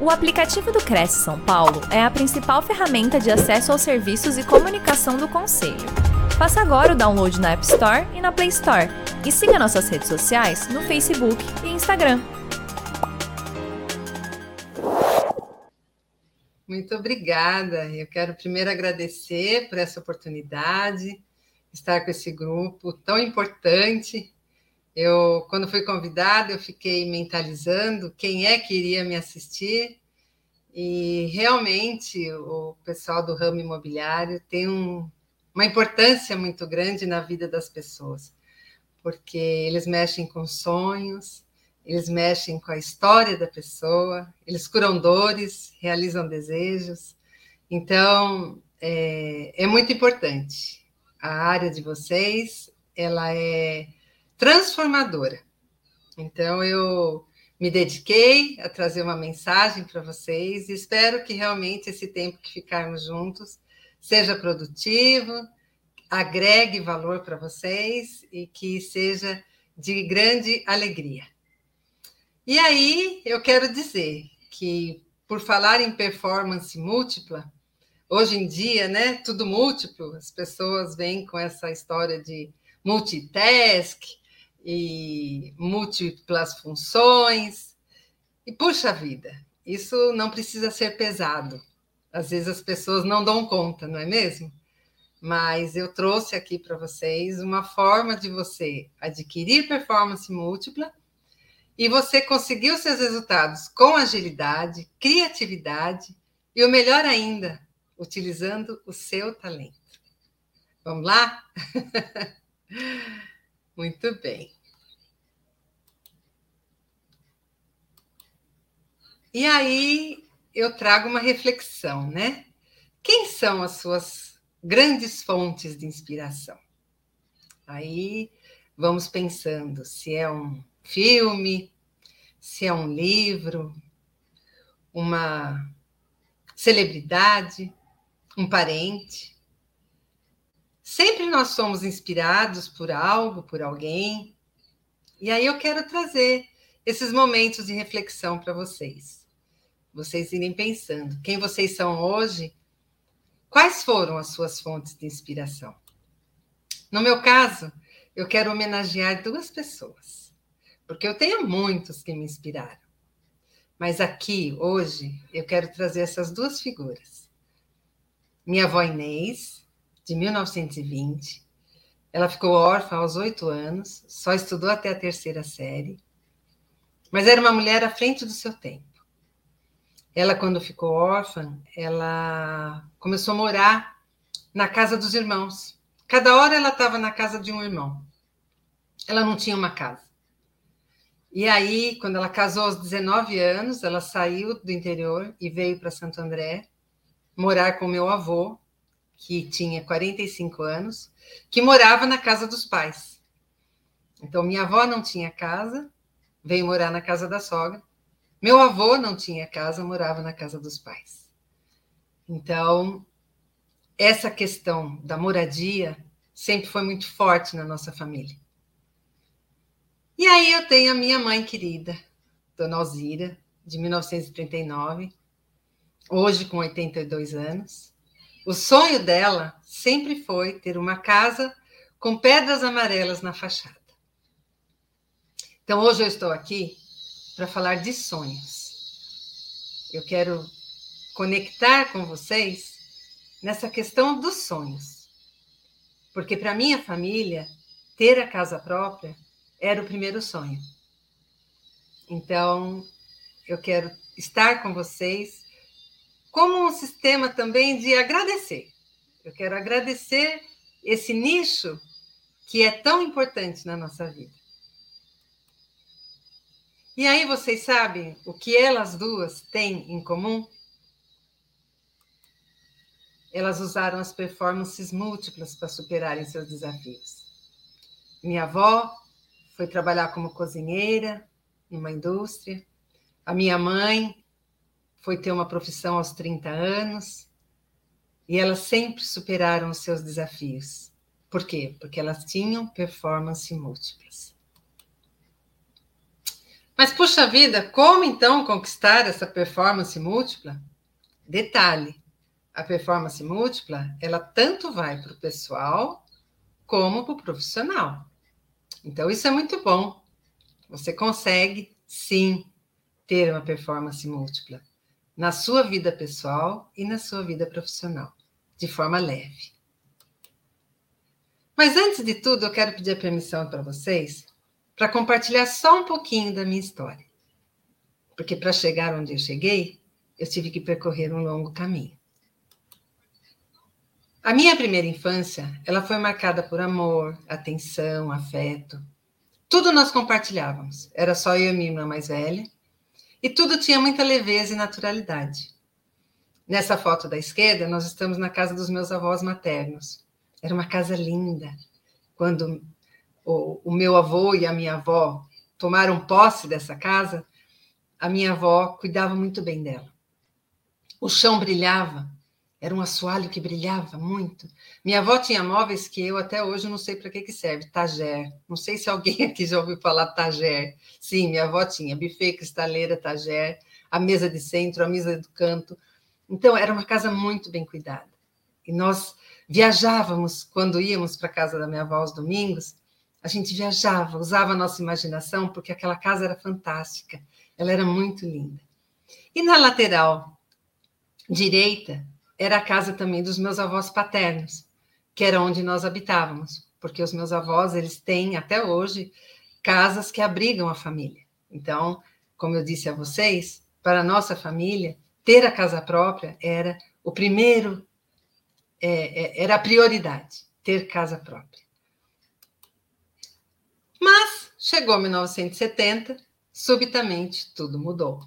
O aplicativo do Cresce São Paulo é a principal ferramenta de acesso aos serviços e comunicação do Conselho. Faça agora o download na App Store e na Play Store. E siga nossas redes sociais no Facebook e Instagram. Muito obrigada. Eu quero primeiro agradecer por essa oportunidade, estar com esse grupo tão importante. Eu, quando fui convidada, eu fiquei mentalizando quem é que iria me assistir e realmente o pessoal do ramo imobiliário tem um, uma importância muito grande na vida das pessoas, porque eles mexem com sonhos, eles mexem com a história da pessoa, eles curam dores, realizam desejos. Então, é, é muito importante. A área de vocês, ela é transformadora. Então, eu me dediquei a trazer uma mensagem para vocês e espero que realmente esse tempo que ficarmos juntos seja produtivo, agregue valor para vocês e que seja de grande alegria. E aí, eu quero dizer que, por falar em performance múltipla, hoje em dia, né, tudo múltiplo, as pessoas vêm com essa história de multitask, e múltiplas funções. E puxa vida, isso não precisa ser pesado. Às vezes as pessoas não dão conta, não é mesmo? Mas eu trouxe aqui para vocês uma forma de você adquirir performance múltipla e você conseguir os seus resultados com agilidade, criatividade e o melhor ainda, utilizando o seu talento. Vamos lá? Muito bem. E aí eu trago uma reflexão, né? Quem são as suas grandes fontes de inspiração? Aí vamos pensando se é um filme, se é um livro, uma celebridade, um parente. Sempre nós somos inspirados por algo, por alguém. E aí eu quero trazer esses momentos de reflexão para vocês. Vocês irem pensando quem vocês são hoje, quais foram as suas fontes de inspiração. No meu caso, eu quero homenagear duas pessoas, porque eu tenho muitos que me inspiraram. Mas aqui, hoje, eu quero trazer essas duas figuras. Minha avó Inês, de 1920. Ela ficou órfã aos oito anos, só estudou até a terceira série, mas era uma mulher à frente do seu tempo. Ela, quando ficou órfã, ela começou a morar na casa dos irmãos. Cada hora ela estava na casa de um irmão. Ela não tinha uma casa. E aí, quando ela casou aos 19 anos, ela saiu do interior e veio para Santo André morar com meu avô, que tinha 45 anos, que morava na casa dos pais. Então, minha avó não tinha casa, veio morar na casa da sogra. Meu avô não tinha casa, morava na casa dos pais. Então, essa questão da moradia sempre foi muito forte na nossa família. E aí eu tenho a minha mãe querida, Dona Alzira, de 1939, hoje com 82 anos. O sonho dela sempre foi ter uma casa com pedras amarelas na fachada. Então, hoje eu estou aqui para falar de sonhos. Eu quero conectar com vocês nessa questão dos sonhos. Porque para minha família, ter a casa própria era o primeiro sonho. Então, eu quero estar com vocês como um sistema também de agradecer. Eu quero agradecer esse nicho que é tão importante na nossa vida. E aí vocês sabem o que elas duas têm em comum? Elas usaram as performances múltiplas para superarem seus desafios. Minha avó foi trabalhar como cozinheira numa indústria. A minha mãe foi ter uma profissão aos 30 anos e elas sempre superaram os seus desafios. Por quê? Porque elas tinham performance múltiplas. Mas, puxa vida, como então conquistar essa performance múltipla? Detalhe: a performance múltipla, ela tanto vai para o pessoal como para o profissional. Então, isso é muito bom. Você consegue, sim, ter uma performance múltipla na sua vida pessoal e na sua vida profissional, de forma leve. Mas antes de tudo, eu quero pedir a permissão para vocês para compartilhar só um pouquinho da minha história. Porque para chegar onde eu cheguei, eu tive que percorrer um longo caminho. A minha primeira infância, ela foi marcada por amor, atenção, afeto. Tudo nós compartilhávamos. Era só eu e minha irmã mais velha. E tudo tinha muita leveza e naturalidade. Nessa foto da esquerda, nós estamos na casa dos meus avós maternos. Era uma casa linda. Quando o, o meu avô e a minha avó tomaram posse dessa casa, a minha avó cuidava muito bem dela. O chão brilhava, era um assoalho que brilhava muito. Minha avó tinha móveis que eu até hoje não sei para que, que serve. Tager. Não sei se alguém aqui já ouviu falar Tager. Sim, minha avó tinha buffet, cristaleira, Tager, a mesa de centro, a mesa do canto. Então, era uma casa muito bem cuidada. E nós viajávamos, quando íamos para a casa da minha avó aos domingos, a gente viajava, usava a nossa imaginação, porque aquela casa era fantástica. Ela era muito linda. E na lateral direita, era a casa também dos meus avós paternos, que era onde nós habitávamos, porque os meus avós, eles têm até hoje casas que abrigam a família. Então, como eu disse a vocês, para a nossa família, ter a casa própria era o primeiro, é, é, era a prioridade, ter casa própria. Mas chegou 1970, subitamente tudo mudou.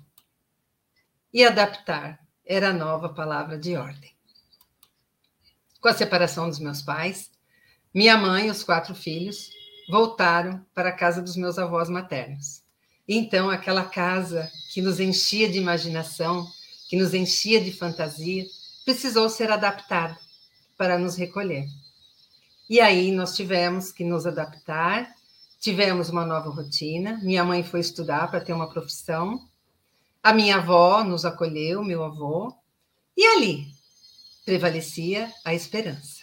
E adaptar era a nova palavra de ordem. Com a separação dos meus pais, minha mãe e os quatro filhos voltaram para a casa dos meus avós maternos. Então, aquela casa que nos enchia de imaginação, que nos enchia de fantasia, precisou ser adaptada para nos recolher. E aí nós tivemos que nos adaptar, tivemos uma nova rotina. Minha mãe foi estudar para ter uma profissão a minha avó nos acolheu, meu avô, e ali prevalecia a esperança.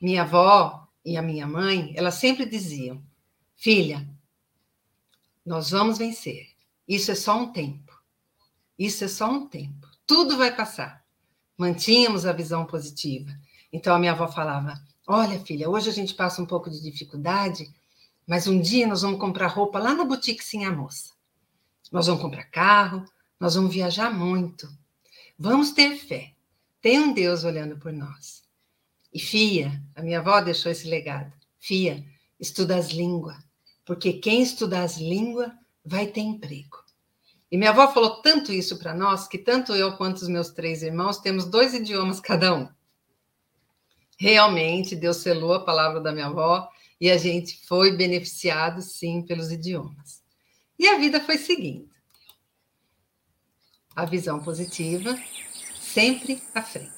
Minha avó e a minha mãe, elas sempre diziam: Filha, nós vamos vencer. Isso é só um tempo. Isso é só um tempo. Tudo vai passar. Mantínhamos a visão positiva. Então a minha avó falava: Olha, filha, hoje a gente passa um pouco de dificuldade, mas um dia nós vamos comprar roupa lá na boutique Sim a Moça. Nós vamos comprar carro, nós vamos viajar muito. Vamos ter fé. Tem um Deus olhando por nós. E Fia, a minha avó deixou esse legado. Fia, estuda as línguas, porque quem estuda as línguas vai ter emprego. E minha avó falou tanto isso para nós que tanto eu quanto os meus três irmãos temos dois idiomas cada um. Realmente, Deus selou a palavra da minha avó e a gente foi beneficiado, sim, pelos idiomas. E a vida foi seguindo. A visão positiva sempre à frente.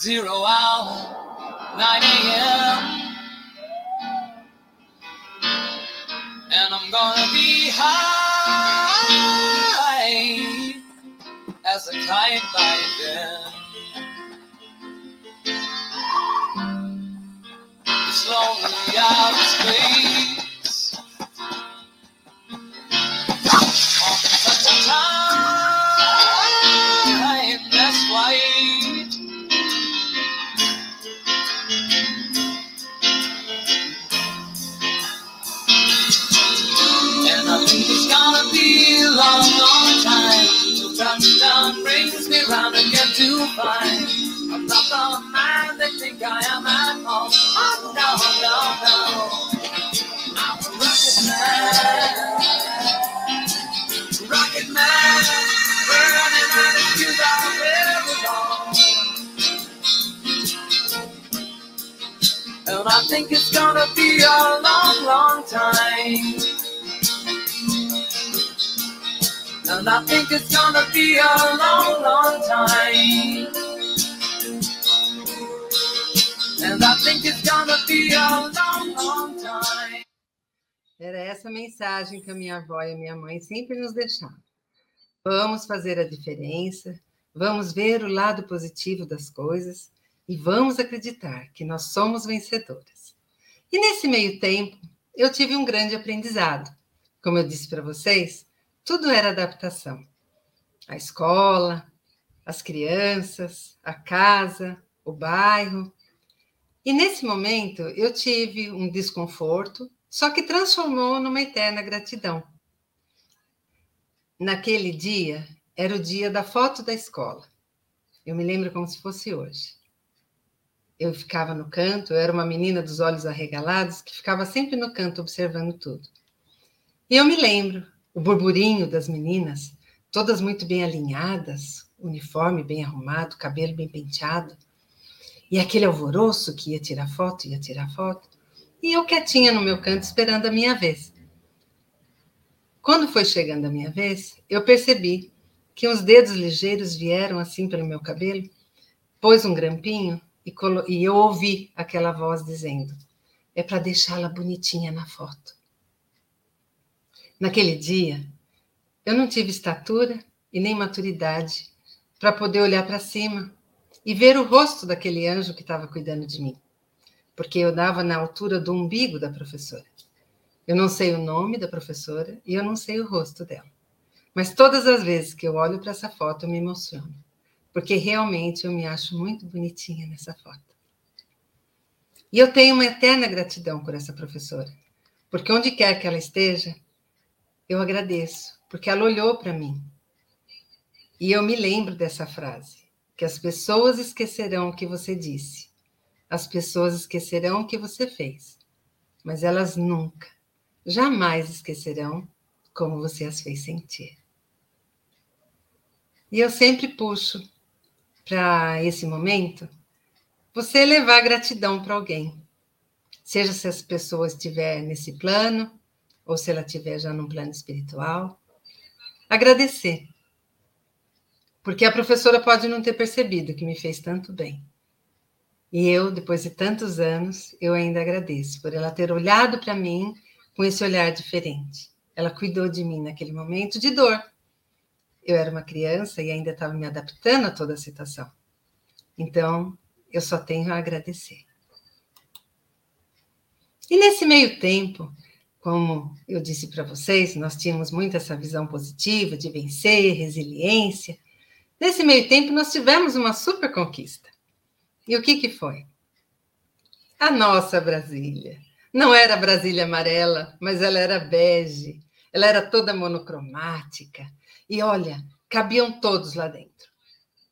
Zero hour, 9 a.m. And I'm gonna be high as a kite by then. It's lonely out of space. funny. The man they think I am at all. No, no, no. I'm a rocket man. Rocket man. Burning out into the river And I think it's gonna be a long, long time. And I think it's gonna be a long, long time. And I think it's gonna be a long, long time. Era essa mensagem que a minha avó e a minha mãe sempre nos deixavam. Vamos fazer a diferença, vamos ver o lado positivo das coisas e vamos acreditar que nós somos vencedoras. E nesse meio tempo, eu tive um grande aprendizado. Como eu disse para vocês, tudo era adaptação. A escola, as crianças, a casa, o bairro. E nesse momento eu tive um desconforto, só que transformou numa eterna gratidão. Naquele dia, era o dia da foto da escola. Eu me lembro como se fosse hoje. Eu ficava no canto, eu era uma menina dos olhos arregalados que ficava sempre no canto observando tudo. E eu me lembro o burburinho das meninas, todas muito bem alinhadas, uniforme bem arrumado, cabelo bem penteado, e aquele alvoroço que ia tirar foto, ia tirar foto, e eu quietinha no meu canto esperando a minha vez. Quando foi chegando a minha vez, eu percebi que uns dedos ligeiros vieram assim pelo meu cabelo, pôs um grampinho e, e eu ouvi aquela voz dizendo: é para deixá-la bonitinha na foto. Naquele dia, eu não tive estatura e nem maturidade para poder olhar para cima e ver o rosto daquele anjo que estava cuidando de mim, porque eu dava na altura do umbigo da professora. Eu não sei o nome da professora e eu não sei o rosto dela. Mas todas as vezes que eu olho para essa foto, eu me emociono, porque realmente eu me acho muito bonitinha nessa foto. E eu tenho uma eterna gratidão por essa professora, porque onde quer que ela esteja, eu agradeço, porque ela olhou para mim. E eu me lembro dessa frase: que as pessoas esquecerão o que você disse, as pessoas esquecerão o que você fez, mas elas nunca, jamais esquecerão como você as fez sentir. E eu sempre puxo para esse momento você levar gratidão para alguém. Seja se as pessoas estiver nesse plano, ou se ela estiver já num plano espiritual, agradecer. Porque a professora pode não ter percebido que me fez tanto bem. E eu, depois de tantos anos, eu ainda agradeço por ela ter olhado para mim com esse olhar diferente. Ela cuidou de mim naquele momento de dor. Eu era uma criança e ainda estava me adaptando a toda a situação. Então, eu só tenho a agradecer. E nesse meio tempo, como eu disse para vocês, nós tínhamos muito essa visão positiva de vencer, resiliência. Nesse meio tempo, nós tivemos uma super conquista. E o que, que foi? A nossa Brasília. Não era Brasília amarela, mas ela era bege. Ela era toda monocromática. E olha, cabiam todos lá dentro.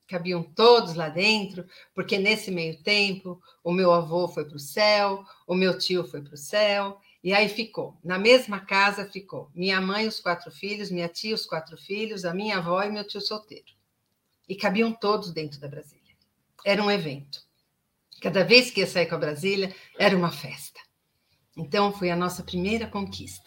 Cabiam todos lá dentro, porque nesse meio tempo o meu avô foi para o céu, o meu tio foi para o céu, e aí ficou, na mesma casa ficou minha mãe, os quatro filhos, minha tia, os quatro filhos, a minha avó e meu tio solteiro. E cabiam todos dentro da Brasília. Era um evento. Cada vez que ia sair com a Brasília, era uma festa. Então, foi a nossa primeira conquista.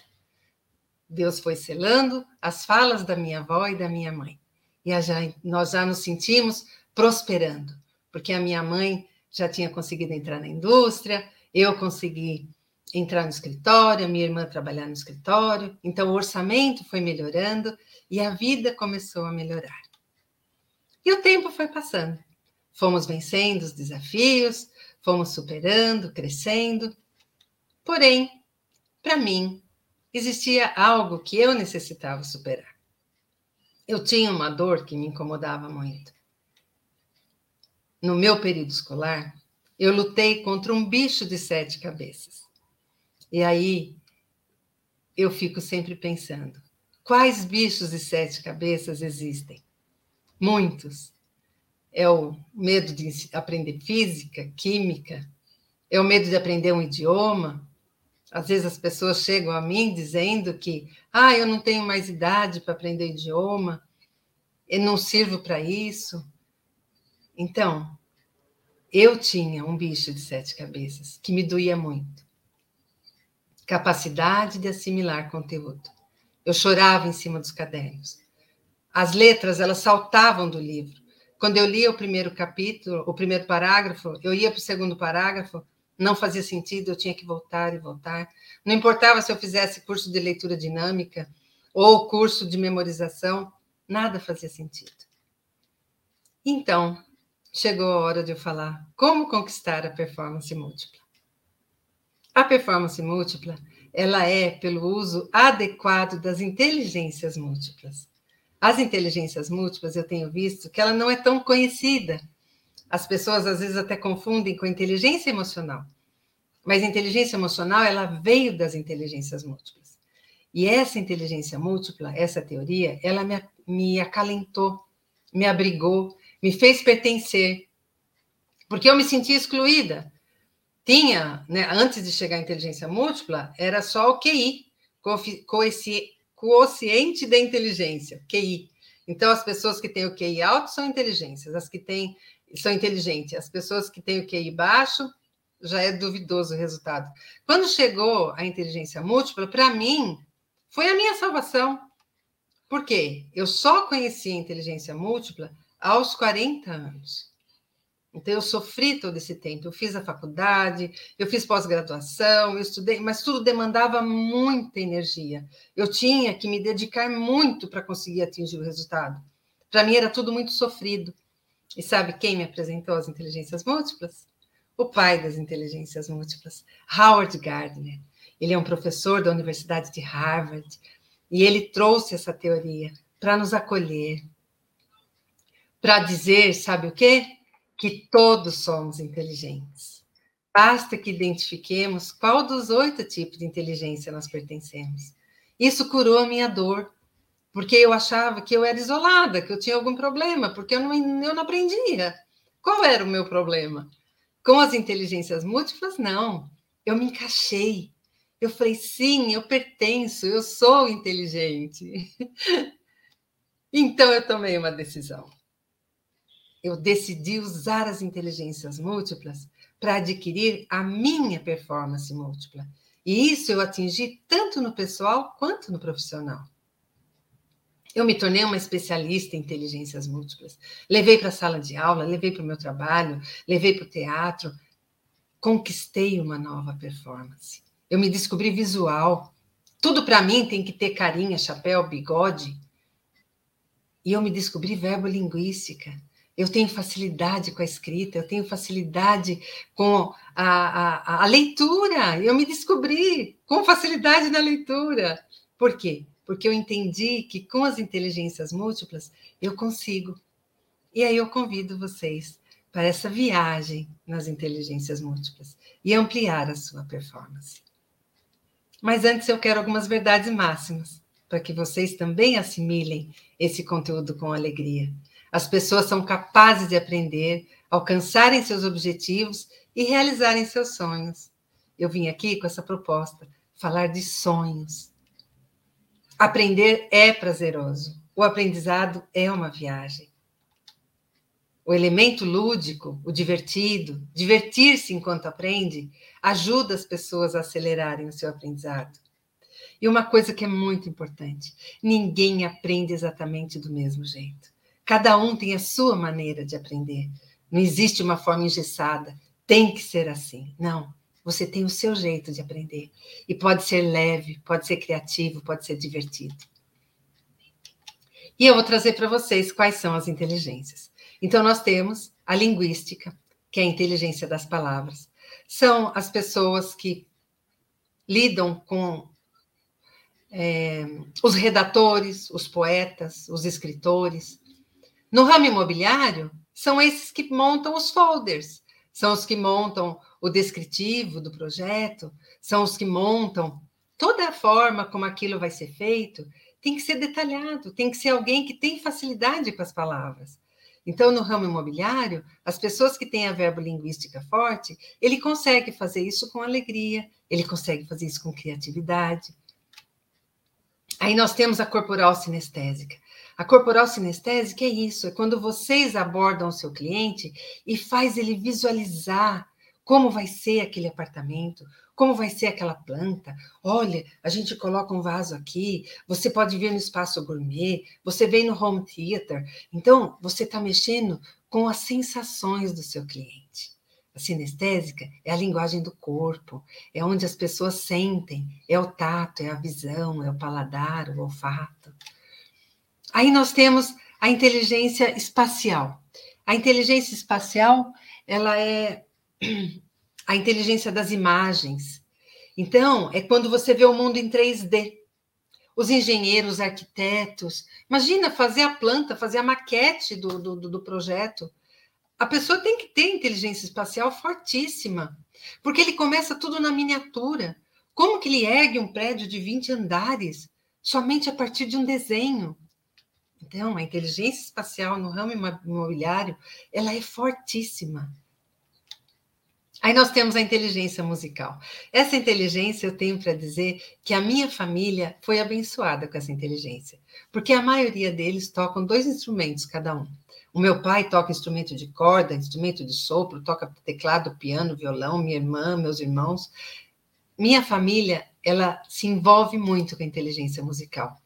Deus foi selando as falas da minha avó e da minha mãe. E já, nós já nos sentimos prosperando, porque a minha mãe já tinha conseguido entrar na indústria, eu consegui entrar no escritório, minha irmã trabalhar no escritório. Então, o orçamento foi melhorando e a vida começou a melhorar. E o tempo foi passando. Fomos vencendo os desafios, fomos superando, crescendo. Porém, para mim, existia algo que eu necessitava superar. Eu tinha uma dor que me incomodava muito. No meu período escolar, eu lutei contra um bicho de sete cabeças. E aí eu fico sempre pensando: quais bichos de sete cabeças existem? Muitos. É o medo de aprender física, química, é o medo de aprender um idioma. Às vezes as pessoas chegam a mim dizendo que, ah, eu não tenho mais idade para aprender idioma, eu não sirvo para isso. Então, eu tinha um bicho de sete cabeças que me doía muito. Capacidade de assimilar conteúdo. Eu chorava em cima dos cadernos. As letras, elas saltavam do livro. Quando eu lia o primeiro capítulo, o primeiro parágrafo, eu ia para o segundo parágrafo, não fazia sentido, eu tinha que voltar e voltar. Não importava se eu fizesse curso de leitura dinâmica ou curso de memorização, nada fazia sentido. Então, chegou a hora de eu falar como conquistar a performance múltipla. A performance múltipla, ela é pelo uso adequado das inteligências múltiplas. As inteligências múltiplas, eu tenho visto que ela não é tão conhecida. As pessoas às vezes até confundem com inteligência emocional. Mas inteligência emocional, ela veio das inteligências múltiplas. E essa inteligência múltipla, essa teoria, ela me, me acalentou, me abrigou, me fez pertencer, porque eu me sentia excluída. Tinha, né, antes de chegar à inteligência múltipla, era só o QI, quociente da inteligência, QI. Então, as pessoas que têm o QI alto são inteligentes, as que têm são inteligentes, as pessoas que têm o QI baixo já é duvidoso o resultado. Quando chegou a inteligência múltipla, para mim, foi a minha salvação. Por quê? Eu só conheci a inteligência múltipla aos 40 anos. Então, eu sofri todo esse tempo. Eu fiz a faculdade, eu fiz pós-graduação, eu estudei, mas tudo demandava muita energia. Eu tinha que me dedicar muito para conseguir atingir o resultado. Para mim, era tudo muito sofrido. E sabe quem me apresentou as inteligências múltiplas? O pai das inteligências múltiplas, Howard Gardner. Ele é um professor da Universidade de Harvard e ele trouxe essa teoria para nos acolher, para dizer, sabe o quê? Que todos somos inteligentes. Basta que identifiquemos qual dos oito tipos de inteligência nós pertencemos. Isso curou a minha dor, porque eu achava que eu era isolada, que eu tinha algum problema, porque eu não, eu não aprendia. Qual era o meu problema? Com as inteligências múltiplas, não. Eu me encaixei. Eu falei, sim, eu pertenço, eu sou inteligente. então eu tomei uma decisão eu decidi usar as inteligências múltiplas para adquirir a minha performance múltipla. E isso eu atingi tanto no pessoal quanto no profissional. Eu me tornei uma especialista em inteligências múltiplas. Levei para a sala de aula, levei para o meu trabalho, levei para o teatro. Conquistei uma nova performance. Eu me descobri visual. Tudo para mim tem que ter carinha, chapéu, bigode. E eu me descobri verbo-linguística eu tenho facilidade com a escrita, eu tenho facilidade com a, a, a, leitura. Eu me descobri com facilidade na leitura. Por quê? Porque eu entendi que com as inteligências múltiplas eu consigo. E aí eu convido vocês para essa viagem nas inteligências múltiplas e ampliar a sua performance. Mas antes eu quero algumas verdades máximas para que vocês também assimilem esse conteúdo com alegria. As pessoas são capazes de aprender, alcançarem seus objetivos e realizarem seus sonhos. Eu vim aqui com essa proposta, falar de sonhos. Aprender é prazeroso. O aprendizado é uma viagem. O elemento lúdico, o divertido, divertir-se enquanto aprende, ajuda as pessoas a acelerarem o seu aprendizado. E uma coisa que é muito importante: ninguém aprende exatamente do mesmo jeito. Cada um tem a sua maneira de aprender. Não existe uma forma engessada. Tem que ser assim. Não. Você tem o seu jeito de aprender. E pode ser leve, pode ser criativo, pode ser divertido. E eu vou trazer para vocês quais são as inteligências. Então, nós temos a linguística, que é a inteligência das palavras. São as pessoas que lidam com é, os redatores, os poetas, os escritores, no ramo imobiliário, são esses que montam os folders, são os que montam o descritivo do projeto, são os que montam toda a forma como aquilo vai ser feito, tem que ser detalhado, tem que ser alguém que tem facilidade com as palavras. Então, no ramo imobiliário, as pessoas que têm a verbo-linguística forte, ele consegue fazer isso com alegria, ele consegue fazer isso com criatividade. Aí nós temos a corporal sinestésica. A corporal sinestésica é isso, é quando vocês abordam o seu cliente e faz ele visualizar como vai ser aquele apartamento, como vai ser aquela planta. Olha, a gente coloca um vaso aqui, você pode ver no espaço gourmet, você vem no home theater. Então, você está mexendo com as sensações do seu cliente. A sinestésica é a linguagem do corpo, é onde as pessoas sentem, é o tato, é a visão, é o paladar, o olfato. Aí nós temos a inteligência espacial. A inteligência espacial, ela é a inteligência das imagens. Então, é quando você vê o mundo em 3D. Os engenheiros, arquitetos, imagina fazer a planta, fazer a maquete do, do, do projeto. A pessoa tem que ter inteligência espacial fortíssima, porque ele começa tudo na miniatura. Como que ele ergue um prédio de 20 andares somente a partir de um desenho? Então, a inteligência espacial no ramo imobiliário, ela é fortíssima. Aí nós temos a inteligência musical. Essa inteligência eu tenho para dizer que a minha família foi abençoada com essa inteligência, porque a maioria deles tocam dois instrumentos cada um. O meu pai toca instrumento de corda, instrumento de sopro, toca teclado, piano, violão, minha irmã, meus irmãos. Minha família, ela se envolve muito com a inteligência musical.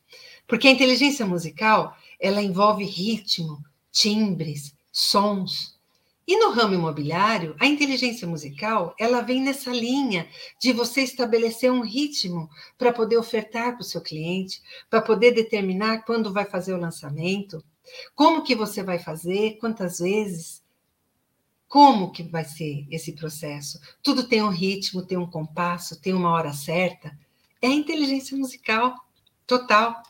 Porque a inteligência musical, ela envolve ritmo, timbres, sons, e no ramo imobiliário, a inteligência musical, ela vem nessa linha de você estabelecer um ritmo para poder ofertar para o seu cliente, para poder determinar quando vai fazer o lançamento, como que você vai fazer, quantas vezes, como que vai ser esse processo. Tudo tem um ritmo, tem um compasso, tem uma hora certa. É a inteligência musical total.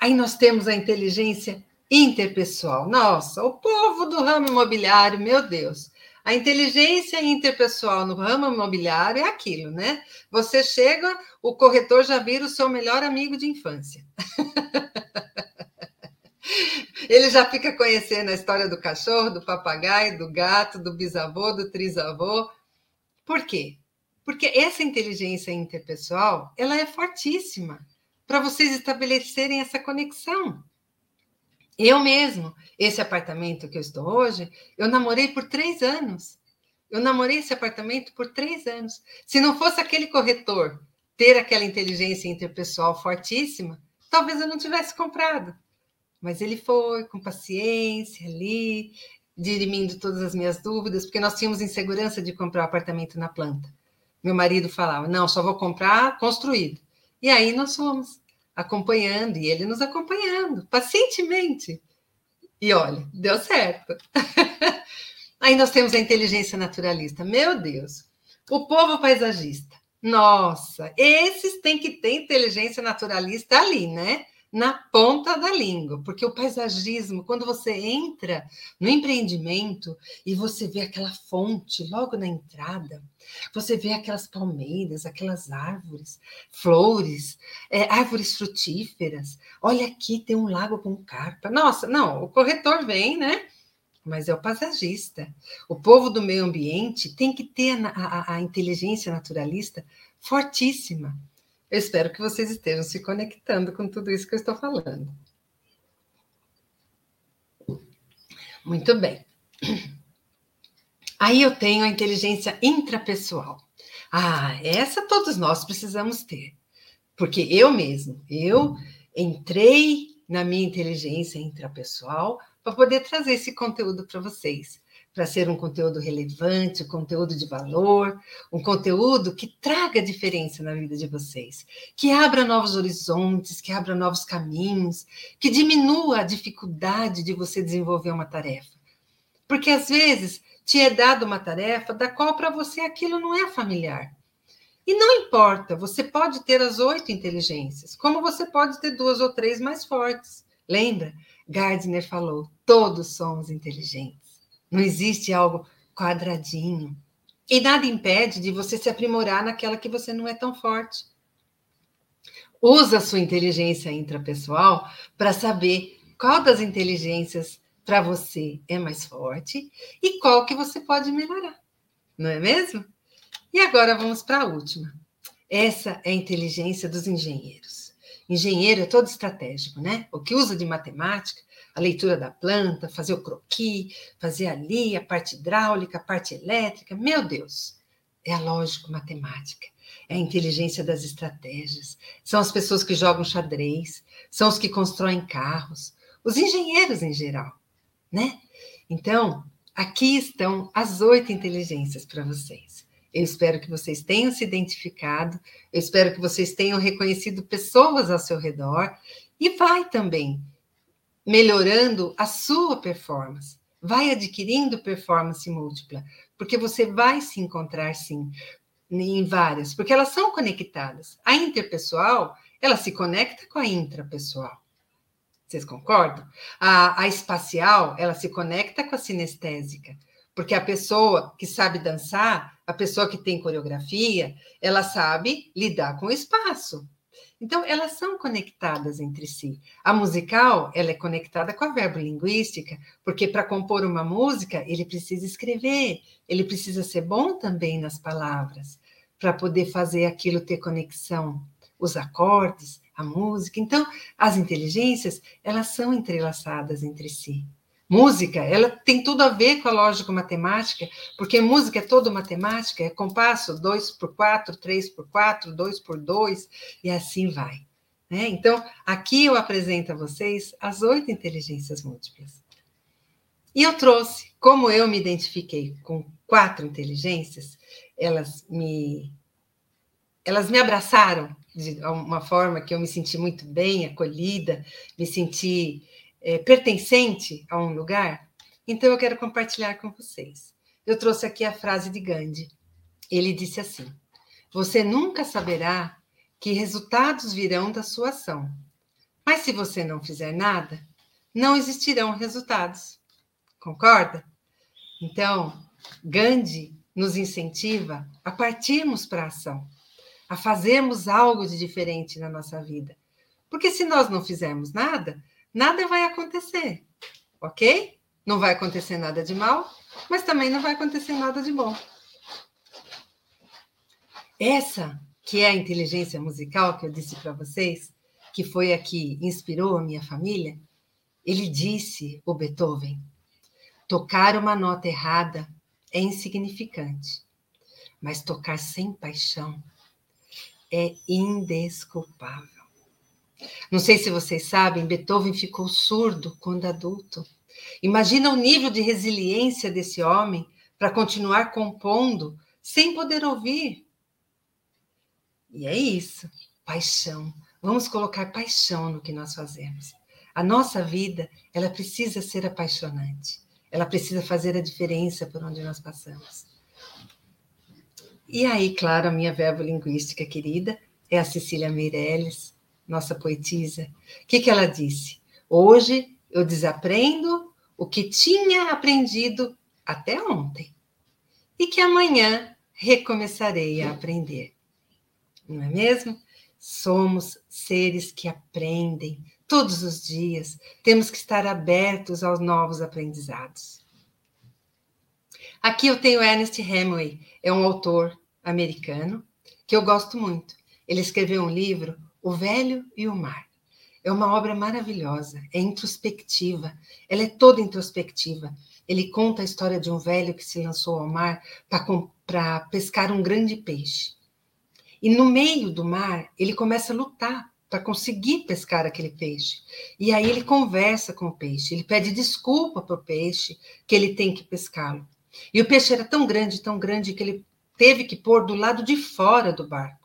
Aí nós temos a inteligência interpessoal. Nossa, o povo do ramo imobiliário, meu Deus. A inteligência interpessoal no ramo imobiliário é aquilo, né? Você chega, o corretor já vira o seu melhor amigo de infância. Ele já fica conhecendo a história do cachorro, do papagaio, do gato, do bisavô, do trisavô. Por quê? Porque essa inteligência interpessoal, ela é fortíssima para vocês estabelecerem essa conexão. Eu mesmo, esse apartamento que eu estou hoje, eu namorei por três anos. Eu namorei esse apartamento por três anos. Se não fosse aquele corretor ter aquela inteligência interpessoal fortíssima, talvez eu não tivesse comprado. Mas ele foi com paciência ali, dirimindo todas as minhas dúvidas, porque nós tínhamos insegurança de comprar um apartamento na planta. Meu marido falava: não, só vou comprar construído. E aí nós fomos acompanhando e ele nos acompanhando pacientemente. E olha, deu certo. Aí nós temos a inteligência naturalista. Meu Deus, o povo paisagista. Nossa, esses têm que ter inteligência naturalista ali, né? Na ponta da língua, porque o paisagismo, quando você entra no empreendimento e você vê aquela fonte logo na entrada, você vê aquelas palmeiras, aquelas árvores, flores, é, árvores frutíferas. Olha aqui, tem um lago com carpa. Nossa, não, o corretor vem, né? Mas é o paisagista. O povo do meio ambiente tem que ter a, a, a inteligência naturalista fortíssima eu espero que vocês estejam se conectando com tudo isso que eu estou falando. Muito bem. Aí eu tenho a inteligência intrapessoal. Ah, essa todos nós precisamos ter. Porque eu mesmo, eu entrei na minha inteligência intrapessoal para poder trazer esse conteúdo para vocês para ser um conteúdo relevante, um conteúdo de valor, um conteúdo que traga diferença na vida de vocês, que abra novos horizontes, que abra novos caminhos, que diminua a dificuldade de você desenvolver uma tarefa. Porque às vezes te é dado uma tarefa da qual para você aquilo não é familiar. E não importa, você pode ter as oito inteligências, como você pode ter duas ou três mais fortes. Lembra? Gardner falou: todos somos inteligentes. Não existe algo quadradinho. E nada impede de você se aprimorar naquela que você não é tão forte. Usa a sua inteligência intrapessoal para saber qual das inteligências para você é mais forte e qual que você pode melhorar. Não é mesmo? E agora vamos para a última. Essa é a inteligência dos engenheiros. Engenheiro é todo estratégico, né? O que usa de matemática, a leitura da planta, fazer o croqui, fazer ali a parte hidráulica, a parte elétrica, meu Deus, é a lógico-matemática, é a inteligência das estratégias, são as pessoas que jogam xadrez, são os que constroem carros, os engenheiros em geral, né? Então, aqui estão as oito inteligências para vocês. Eu espero que vocês tenham se identificado, eu espero que vocês tenham reconhecido pessoas ao seu redor e vai também melhorando a sua performance, vai adquirindo performance múltipla, porque você vai se encontrar sim em várias, porque elas são conectadas. A interpessoal, ela se conecta com a intrapessoal. Vocês concordam? A, a espacial, ela se conecta com a sinestésica. Porque a pessoa que sabe dançar, a pessoa que tem coreografia, ela sabe lidar com o espaço. Então, elas são conectadas entre si. A musical, ela é conectada com a verbolinguística, porque para compor uma música, ele precisa escrever, ele precisa ser bom também nas palavras, para poder fazer aquilo ter conexão, os acordes, a música. Então, as inteligências, elas são entrelaçadas entre si. Música, ela tem tudo a ver com a lógica matemática, porque música é toda matemática, é compasso 2 por 4, 3 por 4, 2 por 2, e assim vai. Né? Então, aqui eu apresento a vocês as oito inteligências múltiplas. E eu trouxe, como eu me identifiquei com quatro inteligências, elas me, elas me abraçaram de uma forma que eu me senti muito bem, acolhida, me senti é, pertencente a um lugar, então eu quero compartilhar com vocês. Eu trouxe aqui a frase de Gandhi. Ele disse assim: Você nunca saberá que resultados virão da sua ação. Mas se você não fizer nada, não existirão resultados. Concorda? Então, Gandhi nos incentiva a partirmos para a ação, a fazermos algo de diferente na nossa vida. Porque se nós não fizermos nada, nada vai acontecer, ok? Não vai acontecer nada de mal, mas também não vai acontecer nada de bom. Essa que é a inteligência musical que eu disse para vocês, que foi a que inspirou a minha família, ele disse, o Beethoven, tocar uma nota errada é insignificante, mas tocar sem paixão é indesculpável. Não sei se vocês sabem, Beethoven ficou surdo quando adulto. Imagina o nível de resiliência desse homem para continuar compondo sem poder ouvir. E é isso, paixão. Vamos colocar paixão no que nós fazemos. A nossa vida, ela precisa ser apaixonante. Ela precisa fazer a diferença por onde nós passamos. E aí, claro, a minha verbo linguística querida é a Cecília Meirelles, nossa poetisa, o que, que ela disse? Hoje eu desaprendo o que tinha aprendido até ontem, e que amanhã recomeçarei a aprender. Não é mesmo? Somos seres que aprendem todos os dias, temos que estar abertos aos novos aprendizados. Aqui eu tenho Ernest Hemingway, é um autor americano que eu gosto muito. Ele escreveu um livro o Velho e o Mar. É uma obra maravilhosa, é introspectiva, ela é toda introspectiva. Ele conta a história de um velho que se lançou ao mar para pescar um grande peixe. E no meio do mar, ele começa a lutar para conseguir pescar aquele peixe. E aí ele conversa com o peixe, ele pede desculpa para o peixe que ele tem que pescá-lo. E o peixe era tão grande, tão grande, que ele teve que pôr do lado de fora do barco.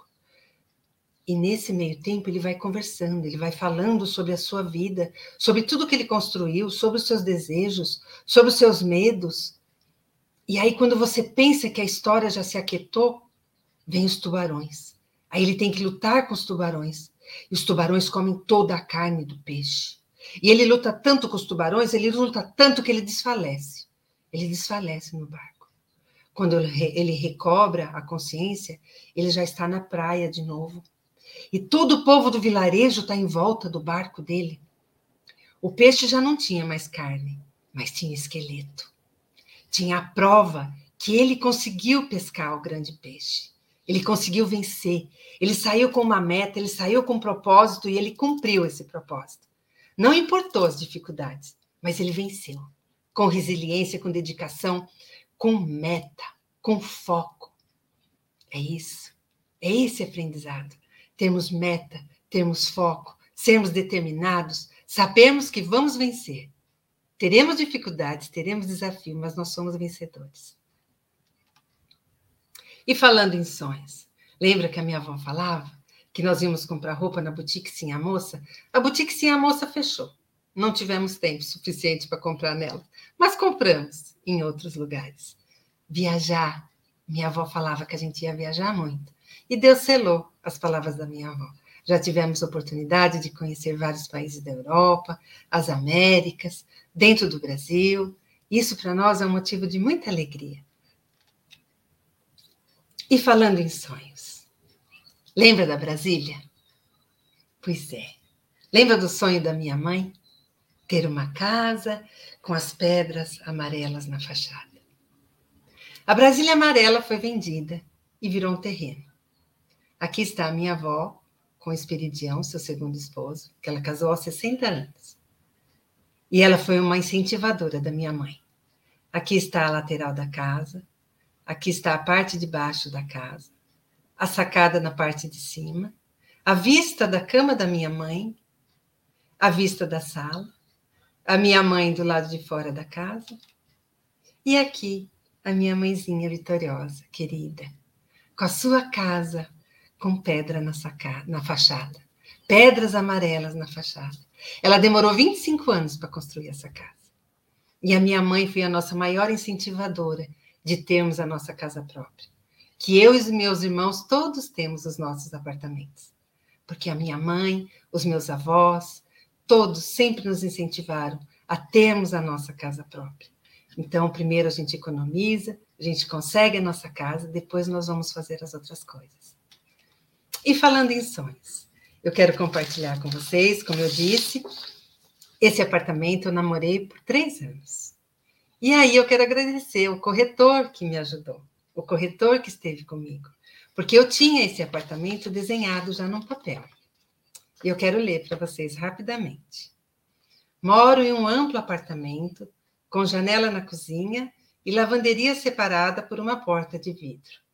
E nesse meio tempo ele vai conversando, ele vai falando sobre a sua vida, sobre tudo que ele construiu, sobre os seus desejos, sobre os seus medos. E aí, quando você pensa que a história já se aquietou, vem os tubarões. Aí ele tem que lutar com os tubarões. E os tubarões comem toda a carne do peixe. E ele luta tanto com os tubarões, ele luta tanto que ele desfalece. Ele desfalece no barco. Quando ele recobra a consciência, ele já está na praia de novo e todo o povo do vilarejo está em volta do barco dele. O peixe já não tinha mais carne, mas tinha esqueleto. Tinha a prova que ele conseguiu pescar o grande peixe. Ele conseguiu vencer. Ele saiu com uma meta, ele saiu com um propósito e ele cumpriu esse propósito. Não importou as dificuldades, mas ele venceu. Com resiliência, com dedicação, com meta, com foco. É isso. É esse aprendizado. Temos meta, temos foco, sermos determinados, sabemos que vamos vencer. Teremos dificuldades, teremos desafios, mas nós somos vencedores. E falando em sonhos, lembra que a minha avó falava que nós íamos comprar roupa na boutique Sim a Moça? A boutique Sim a Moça fechou. Não tivemos tempo suficiente para comprar nela, mas compramos em outros lugares. Viajar. Minha avó falava que a gente ia viajar muito. E Deus selou as palavras da minha avó. Já tivemos oportunidade de conhecer vários países da Europa, as Américas, dentro do Brasil. Isso para nós é um motivo de muita alegria. E falando em sonhos, lembra da Brasília? Pois é. Lembra do sonho da minha mãe? Ter uma casa com as pedras amarelas na fachada. A Brasília amarela foi vendida e virou um terreno. Aqui está a minha avó com Esperidião, seu segundo esposo, que ela casou aos 60 anos. E ela foi uma incentivadora da minha mãe. Aqui está a lateral da casa, Aqui está a parte de baixo da casa, a sacada na parte de cima, a vista da cama da minha mãe, a vista da sala, a minha mãe do lado de fora da casa, e aqui a minha mãezinha vitoriosa, querida, com a sua casa com pedra na, sacada, na fachada, pedras amarelas na fachada. Ela demorou 25 anos para construir essa casa. E a minha mãe foi a nossa maior incentivadora de termos a nossa casa própria. Que eu e os meus irmãos todos temos os nossos apartamentos. Porque a minha mãe, os meus avós, todos sempre nos incentivaram a termos a nossa casa própria. Então, primeiro a gente economiza, a gente consegue a nossa casa, depois nós vamos fazer as outras coisas. E falando em sonhos, eu quero compartilhar com vocês, como eu disse, esse apartamento eu namorei por três anos. E aí eu quero agradecer o corretor que me ajudou, o corretor que esteve comigo, porque eu tinha esse apartamento desenhado já num papel. E eu quero ler para vocês rapidamente. Moro em um amplo apartamento, com janela na cozinha e lavanderia separada por uma porta de vidro.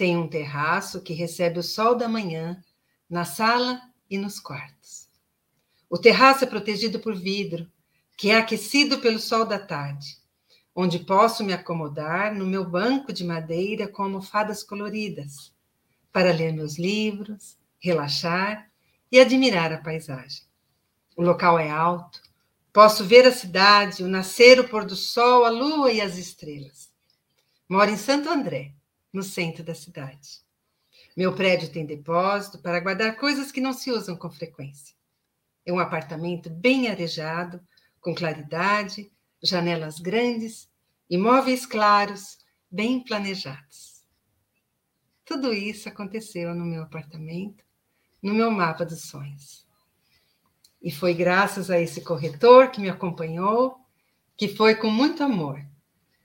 Tem um terraço que recebe o sol da manhã na sala e nos quartos. O terraço é protegido por vidro que é aquecido pelo sol da tarde, onde posso me acomodar no meu banco de madeira com almofadas coloridas, para ler meus livros, relaxar e admirar a paisagem. O local é alto, posso ver a cidade, o nascer, o pôr do sol, a lua e as estrelas. Moro em Santo André, no centro da cidade. Meu prédio tem depósito para guardar coisas que não se usam com frequência. É um apartamento bem arejado, com claridade, janelas grandes, imóveis claros, bem planejados. Tudo isso aconteceu no meu apartamento, no meu mapa dos sonhos. E foi graças a esse corretor que me acompanhou, que foi com muito amor.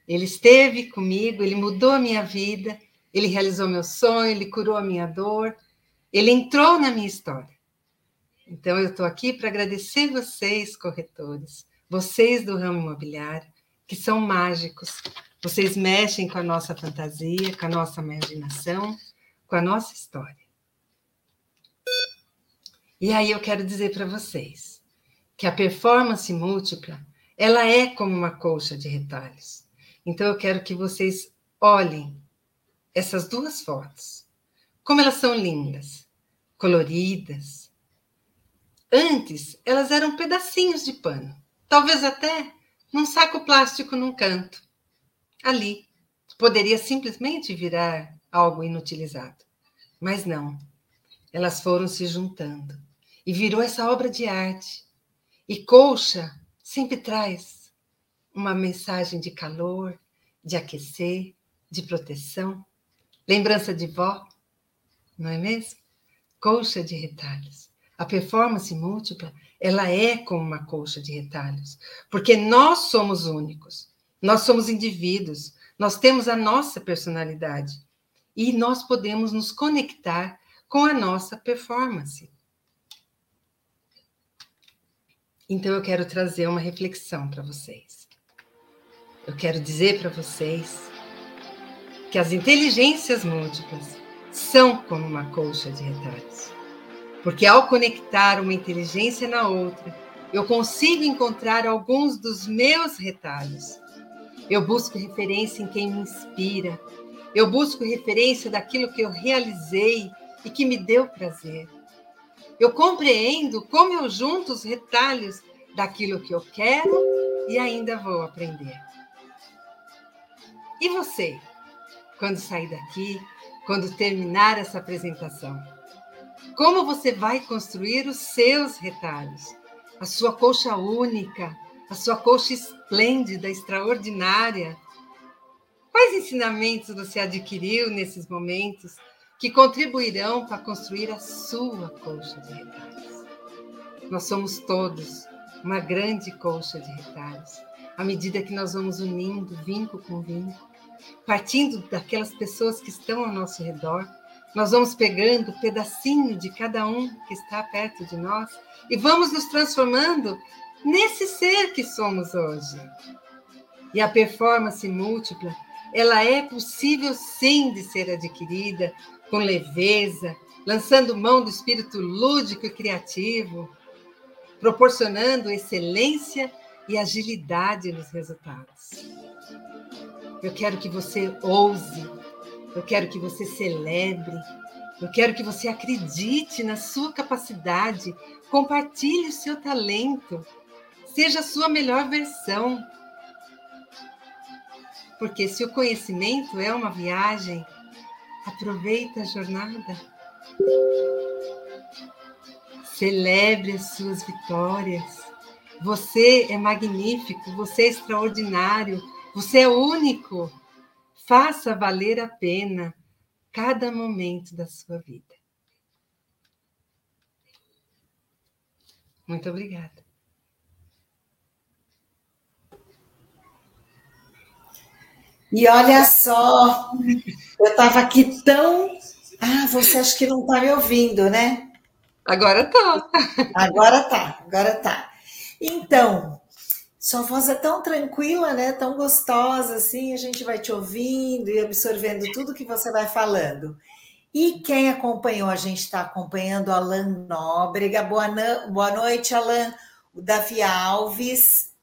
Ele esteve comigo, ele mudou a minha vida, ele realizou meu sonho, ele curou a minha dor, ele entrou na minha história. Então, eu estou aqui para agradecer vocês, corretores, vocês do ramo imobiliário, que são mágicos. Vocês mexem com a nossa fantasia, com a nossa imaginação, com a nossa história. E aí eu quero dizer para vocês que a performance múltipla, ela é como uma colcha de retalhos. Então eu quero que vocês olhem essas duas fotos. Como elas são lindas, coloridas, Antes, elas eram pedacinhos de pano, talvez até num saco plástico num canto. Ali, poderia simplesmente virar algo inutilizado. Mas não. Elas foram se juntando e virou essa obra de arte. E colcha sempre traz uma mensagem de calor, de aquecer, de proteção, lembrança de vó, não é mesmo? Colcha de retalhos. A performance múltipla, ela é como uma colcha de retalhos, porque nós somos únicos, nós somos indivíduos, nós temos a nossa personalidade. e nós podemos nos conectar com a nossa performance. Então eu quero trazer uma reflexão para vocês. Eu quero dizer para vocês que as inteligências múltiplas são como uma colcha de retalhos. Porque ao conectar uma inteligência na outra, eu consigo encontrar alguns dos meus retalhos. Eu busco referência em quem me inspira. Eu busco referência daquilo que eu realizei e que me deu prazer. Eu compreendo como eu junto os retalhos daquilo que eu quero e ainda vou aprender. E você, quando sair daqui, quando terminar essa apresentação? Como você vai construir os seus retalhos? A sua colcha única, a sua colcha esplêndida, extraordinária. Quais ensinamentos você adquiriu nesses momentos que contribuirão para construir a sua colcha de retalhos? Nós somos todos uma grande colcha de retalhos. À medida que nós vamos unindo vinco com vinco, partindo daquelas pessoas que estão ao nosso redor, nós vamos pegando pedacinho de cada um que está perto de nós e vamos nos transformando nesse ser que somos hoje. E a performance múltipla, ela é possível sim de ser adquirida com leveza, lançando mão do espírito lúdico e criativo, proporcionando excelência e agilidade nos resultados. Eu quero que você ouse, eu quero que você celebre, eu quero que você acredite na sua capacidade, compartilhe o seu talento, seja a sua melhor versão. Porque se o conhecimento é uma viagem, aproveita a jornada. Celebre as suas vitórias. Você é magnífico, você é extraordinário, você é único. Faça valer a pena cada momento da sua vida. Muito obrigada. E olha só, eu estava aqui tão. Ah, você acha que não está me ouvindo, né? Agora tá. Agora tá, agora tá. Então, sua voz é tão tranquila, né? Tão gostosa assim, a gente vai te ouvindo e absorvendo tudo que você vai falando. E quem acompanhou, a gente está acompanhando Alan Nóbrega. Boa, boa noite, Alan. O Davi Alves,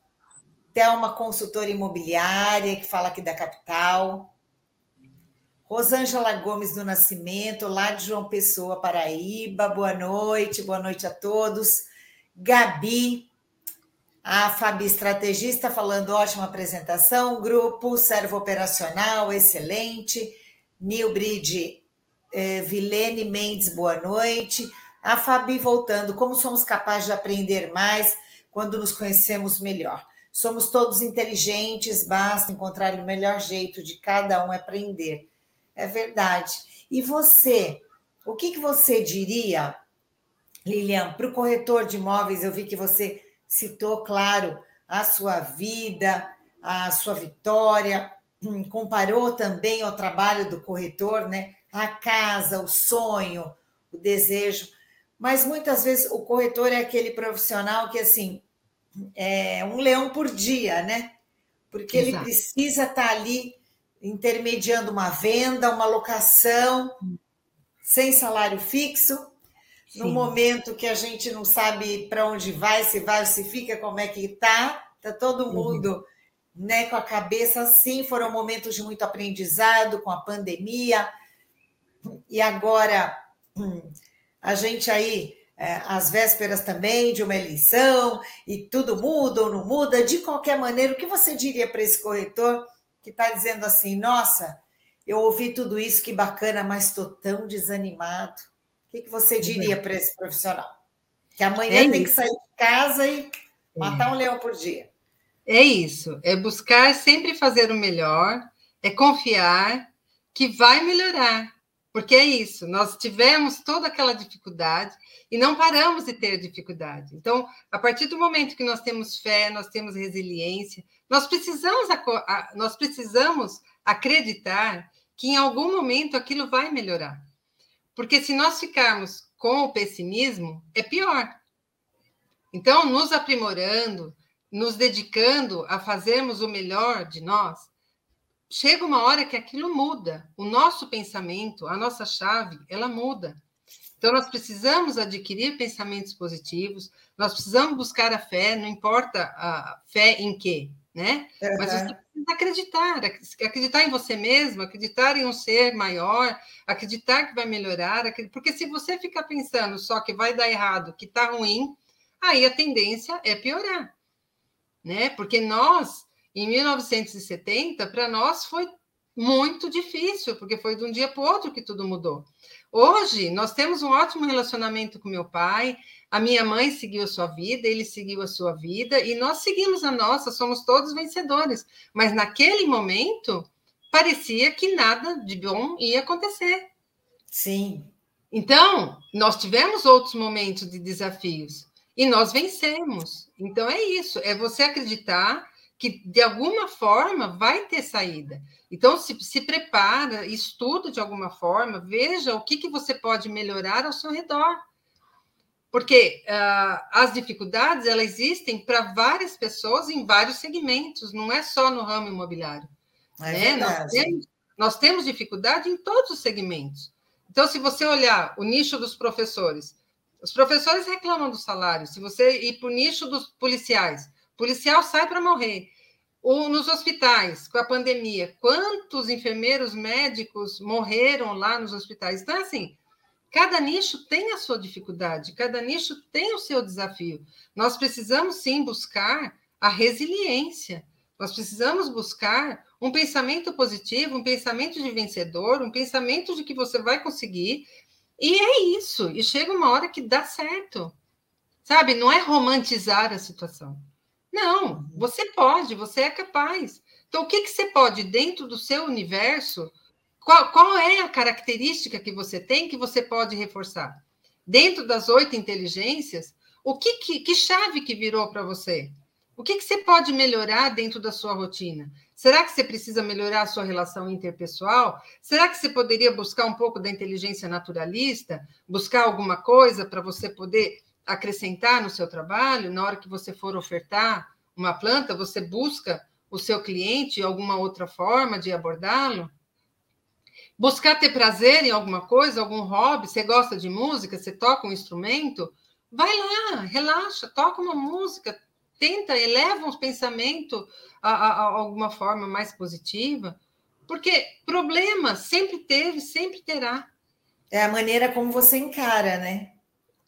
Thelma consultora imobiliária, que fala aqui da capital. Rosângela Gomes do Nascimento, lá de João Pessoa, Paraíba. Boa noite, boa noite a todos. Gabi, a Fabi Estrategista, falando ótima apresentação. Grupo Servo Operacional, excelente. Nilbrid eh, Vilene Mendes, boa noite. A Fabi voltando, como somos capazes de aprender mais quando nos conhecemos melhor? Somos todos inteligentes, basta encontrar o melhor jeito de cada um aprender. É verdade. E você, o que, que você diria, Lilian, para o corretor de imóveis? Eu vi que você citou, claro, a sua vida, a sua vitória, hum, comparou também ao trabalho do corretor, né? A casa, o sonho, o desejo. Mas muitas vezes o corretor é aquele profissional que, assim, é um leão por dia, né? Porque Exato. ele precisa estar ali intermediando uma venda, uma locação, sem salário fixo, Sim. no momento que a gente não sabe para onde vai, se vai, se fica, como é que está, está todo uhum. mundo uhum. né, com a cabeça assim. Foram momentos de muito aprendizado com a pandemia, e agora a gente aí. É, às vésperas também de uma eleição e tudo muda ou não muda, de qualquer maneira, o que você diria para esse corretor que está dizendo assim: nossa, eu ouvi tudo isso, que bacana, mas estou tão desanimado. O que, que você diria para esse profissional? Que amanhã é tem que sair de casa e matar é. um leão por dia. É isso, é buscar sempre fazer o melhor, é confiar que vai melhorar. Porque é isso, nós tivemos toda aquela dificuldade e não paramos de ter dificuldade. Então, a partir do momento que nós temos fé, nós temos resiliência, nós precisamos, nós precisamos acreditar que em algum momento aquilo vai melhorar. Porque se nós ficarmos com o pessimismo, é pior. Então, nos aprimorando, nos dedicando a fazermos o melhor de nós, chega uma hora que aquilo muda. O nosso pensamento, a nossa chave, ela muda. Então, nós precisamos adquirir pensamentos positivos, nós precisamos buscar a fé, não importa a fé em quê, né? Uhum. Mas você precisa acreditar, acreditar em você mesmo, acreditar em um ser maior, acreditar que vai melhorar, porque se você ficar pensando só que vai dar errado, que está ruim, aí a tendência é piorar, né? Porque nós em 1970, para nós foi muito difícil, porque foi de um dia para o outro que tudo mudou. Hoje, nós temos um ótimo relacionamento com meu pai, a minha mãe seguiu a sua vida, ele seguiu a sua vida, e nós seguimos a nossa, somos todos vencedores. Mas naquele momento, parecia que nada de bom ia acontecer. Sim. Então, nós tivemos outros momentos de desafios e nós vencemos. Então, é isso, é você acreditar que de alguma forma vai ter saída. Então, se, se prepara, estuda de alguma forma, veja o que, que você pode melhorar ao seu redor. Porque uh, as dificuldades, elas existem para várias pessoas em vários segmentos, não é só no ramo imobiliário. É né? nós, temos, nós temos dificuldade em todos os segmentos. Então, se você olhar o nicho dos professores, os professores reclamam do salário. Se você ir para o nicho dos policiais, policial sai para morrer. Ou nos hospitais, com a pandemia, quantos enfermeiros médicos morreram lá nos hospitais? Então, assim, cada nicho tem a sua dificuldade, cada nicho tem o seu desafio. Nós precisamos sim buscar a resiliência, nós precisamos buscar um pensamento positivo, um pensamento de vencedor, um pensamento de que você vai conseguir. E é isso. E chega uma hora que dá certo. Sabe? Não é romantizar a situação. Não, você pode, você é capaz. Então, o que, que você pode, dentro do seu universo, qual, qual é a característica que você tem que você pode reforçar? Dentro das oito inteligências, o que, que, que chave que virou para você? O que, que você pode melhorar dentro da sua rotina? Será que você precisa melhorar a sua relação interpessoal? Será que você poderia buscar um pouco da inteligência naturalista? Buscar alguma coisa para você poder acrescentar no seu trabalho, na hora que você for ofertar uma planta, você busca o seu cliente alguma outra forma de abordá-lo? Buscar ter prazer em alguma coisa, algum hobby, você gosta de música, você toca um instrumento, vai lá, relaxa, toca uma música, tenta, eleva um pensamento a, a, a alguma forma mais positiva, porque problema sempre teve, sempre terá. É a maneira como você encara, né?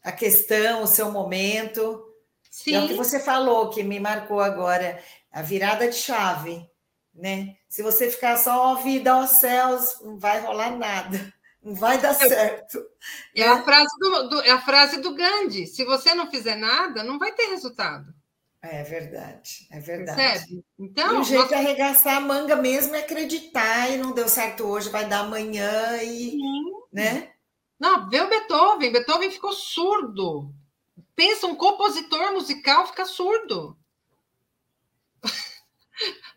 A questão, o seu momento. Sim. É o que você falou, que me marcou agora, a virada de chave, né? Se você ficar só, ó vida, aos céus, não vai rolar nada, não vai dar certo. É, né? a, frase do, do, é a frase do Gandhi: se você não fizer nada, não vai ter resultado. É verdade, é verdade. Percebe? Então, e o jeito de arregaçar a manga mesmo é acreditar e não deu certo hoje, vai dar amanhã e, Sim. né? Não, vê o Beethoven. Beethoven ficou surdo. Pensa, um compositor musical fica surdo.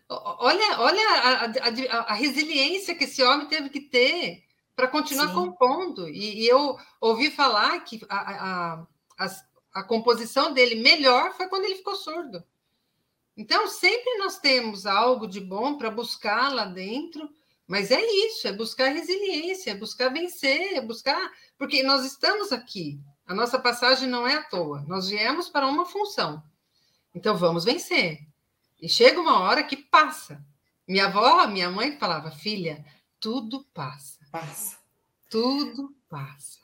olha olha a, a, a, resiliência que esse homem teve que ter para continuar Sim. compondo. E, e, eu ouvi falar que a, a, a composição dele melhor foi quando ele ficou surdo. Então, sempre nós temos algo de bom para buscar lá dentro mas é isso, é buscar resiliência, é buscar vencer, é buscar. Porque nós estamos aqui, a nossa passagem não é à toa, nós viemos para uma função. Então vamos vencer. E chega uma hora que passa. Minha avó, minha mãe falava, filha, tudo passa. Passa. Tudo passa.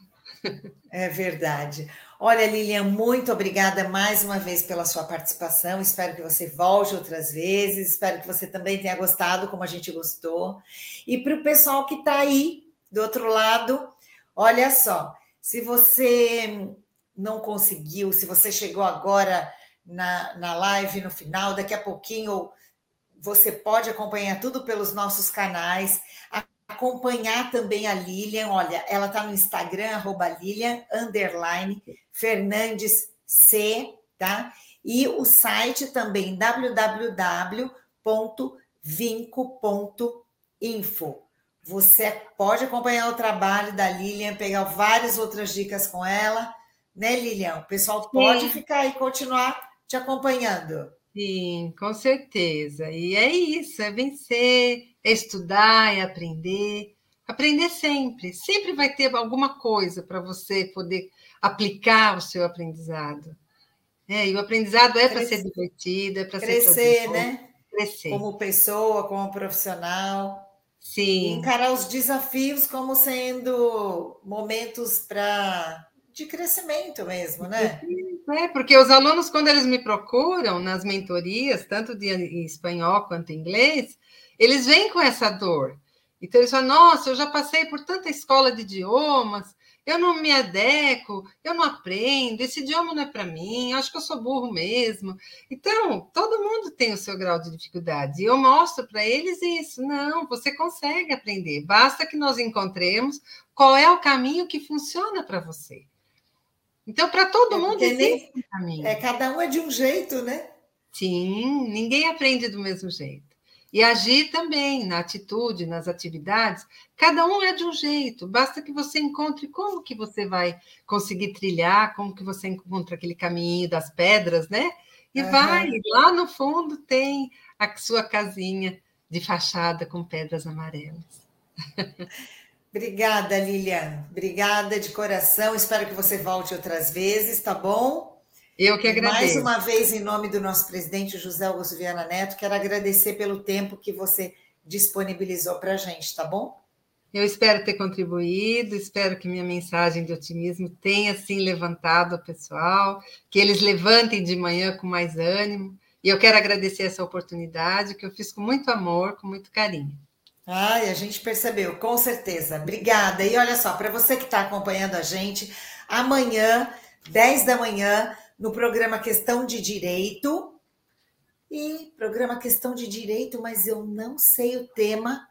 É verdade. Olha, Lilian, muito obrigada mais uma vez pela sua participação. Espero que você volte outras vezes. Espero que você também tenha gostado, como a gente gostou. E para o pessoal que está aí do outro lado, olha só, se você não conseguiu, se você chegou agora na, na live no final, daqui a pouquinho você pode acompanhar tudo pelos nossos canais acompanhar também a Lilian. Olha, ela está no Instagram, arroba Lilian, underline, Fernandes C, tá? E o site também, www.vinco.info. Você pode acompanhar o trabalho da Lilian, pegar várias outras dicas com ela, né, Lilian? O pessoal pode Sim. ficar e continuar te acompanhando. Sim, com certeza. E é isso, é vencer, é estudar, é aprender. Aprender sempre. Sempre vai ter alguma coisa para você poder aplicar o seu aprendizado. É, e o aprendizado é para ser divertido, é para ser crescer, né? Crescer. Como pessoa, como profissional. Sim. Encarar os desafios como sendo momentos para de crescimento mesmo, né? É, porque os alunos, quando eles me procuram nas mentorias, tanto de espanhol quanto inglês, eles vêm com essa dor. Então, eles falam: Nossa, eu já passei por tanta escola de idiomas, eu não me adequo, eu não aprendo, esse idioma não é para mim, acho que eu sou burro mesmo. Então, todo mundo tem o seu grau de dificuldade. E eu mostro para eles isso. Não, você consegue aprender, basta que nós encontremos qual é o caminho que funciona para você. Então, para todo é mundo existe um caminho. É, cada um é de um jeito, né? Sim, ninguém aprende do mesmo jeito. E agir também na atitude, nas atividades, cada um é de um jeito. Basta que você encontre como que você vai conseguir trilhar, como que você encontra aquele caminho das pedras, né? E uhum. vai, lá no fundo tem a sua casinha de fachada com pedras amarelas. Obrigada, Lilian. Obrigada de coração. Espero que você volte outras vezes, tá bom? Eu que agradeço. Mais uma vez, em nome do nosso presidente José Augusto Viana Neto, quero agradecer pelo tempo que você disponibilizou para a gente, tá bom? Eu espero ter contribuído, espero que minha mensagem de otimismo tenha sim levantado o pessoal, que eles levantem de manhã com mais ânimo. E eu quero agradecer essa oportunidade que eu fiz com muito amor, com muito carinho. Ai, a gente percebeu, com certeza. Obrigada. E olha só, para você que está acompanhando a gente, amanhã, 10 da manhã, no programa Questão de Direito. E programa Questão de Direito, mas eu não sei o tema.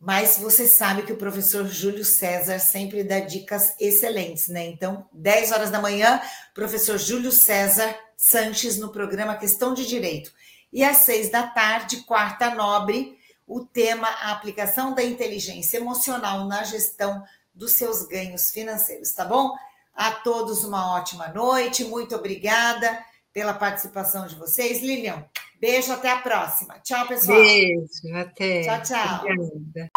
Mas você sabe que o professor Júlio César sempre dá dicas excelentes, né? Então, 10 horas da manhã, professor Júlio César Sanches no programa Questão de Direito. E às seis da tarde, quarta nobre, o tema a aplicação da inteligência emocional na gestão dos seus ganhos financeiros, tá bom? A todos uma ótima noite. Muito obrigada pela participação de vocês. Lilian, beijo, até a próxima. Tchau, pessoal. Beijo, até. Tchau, tchau. Obrigada.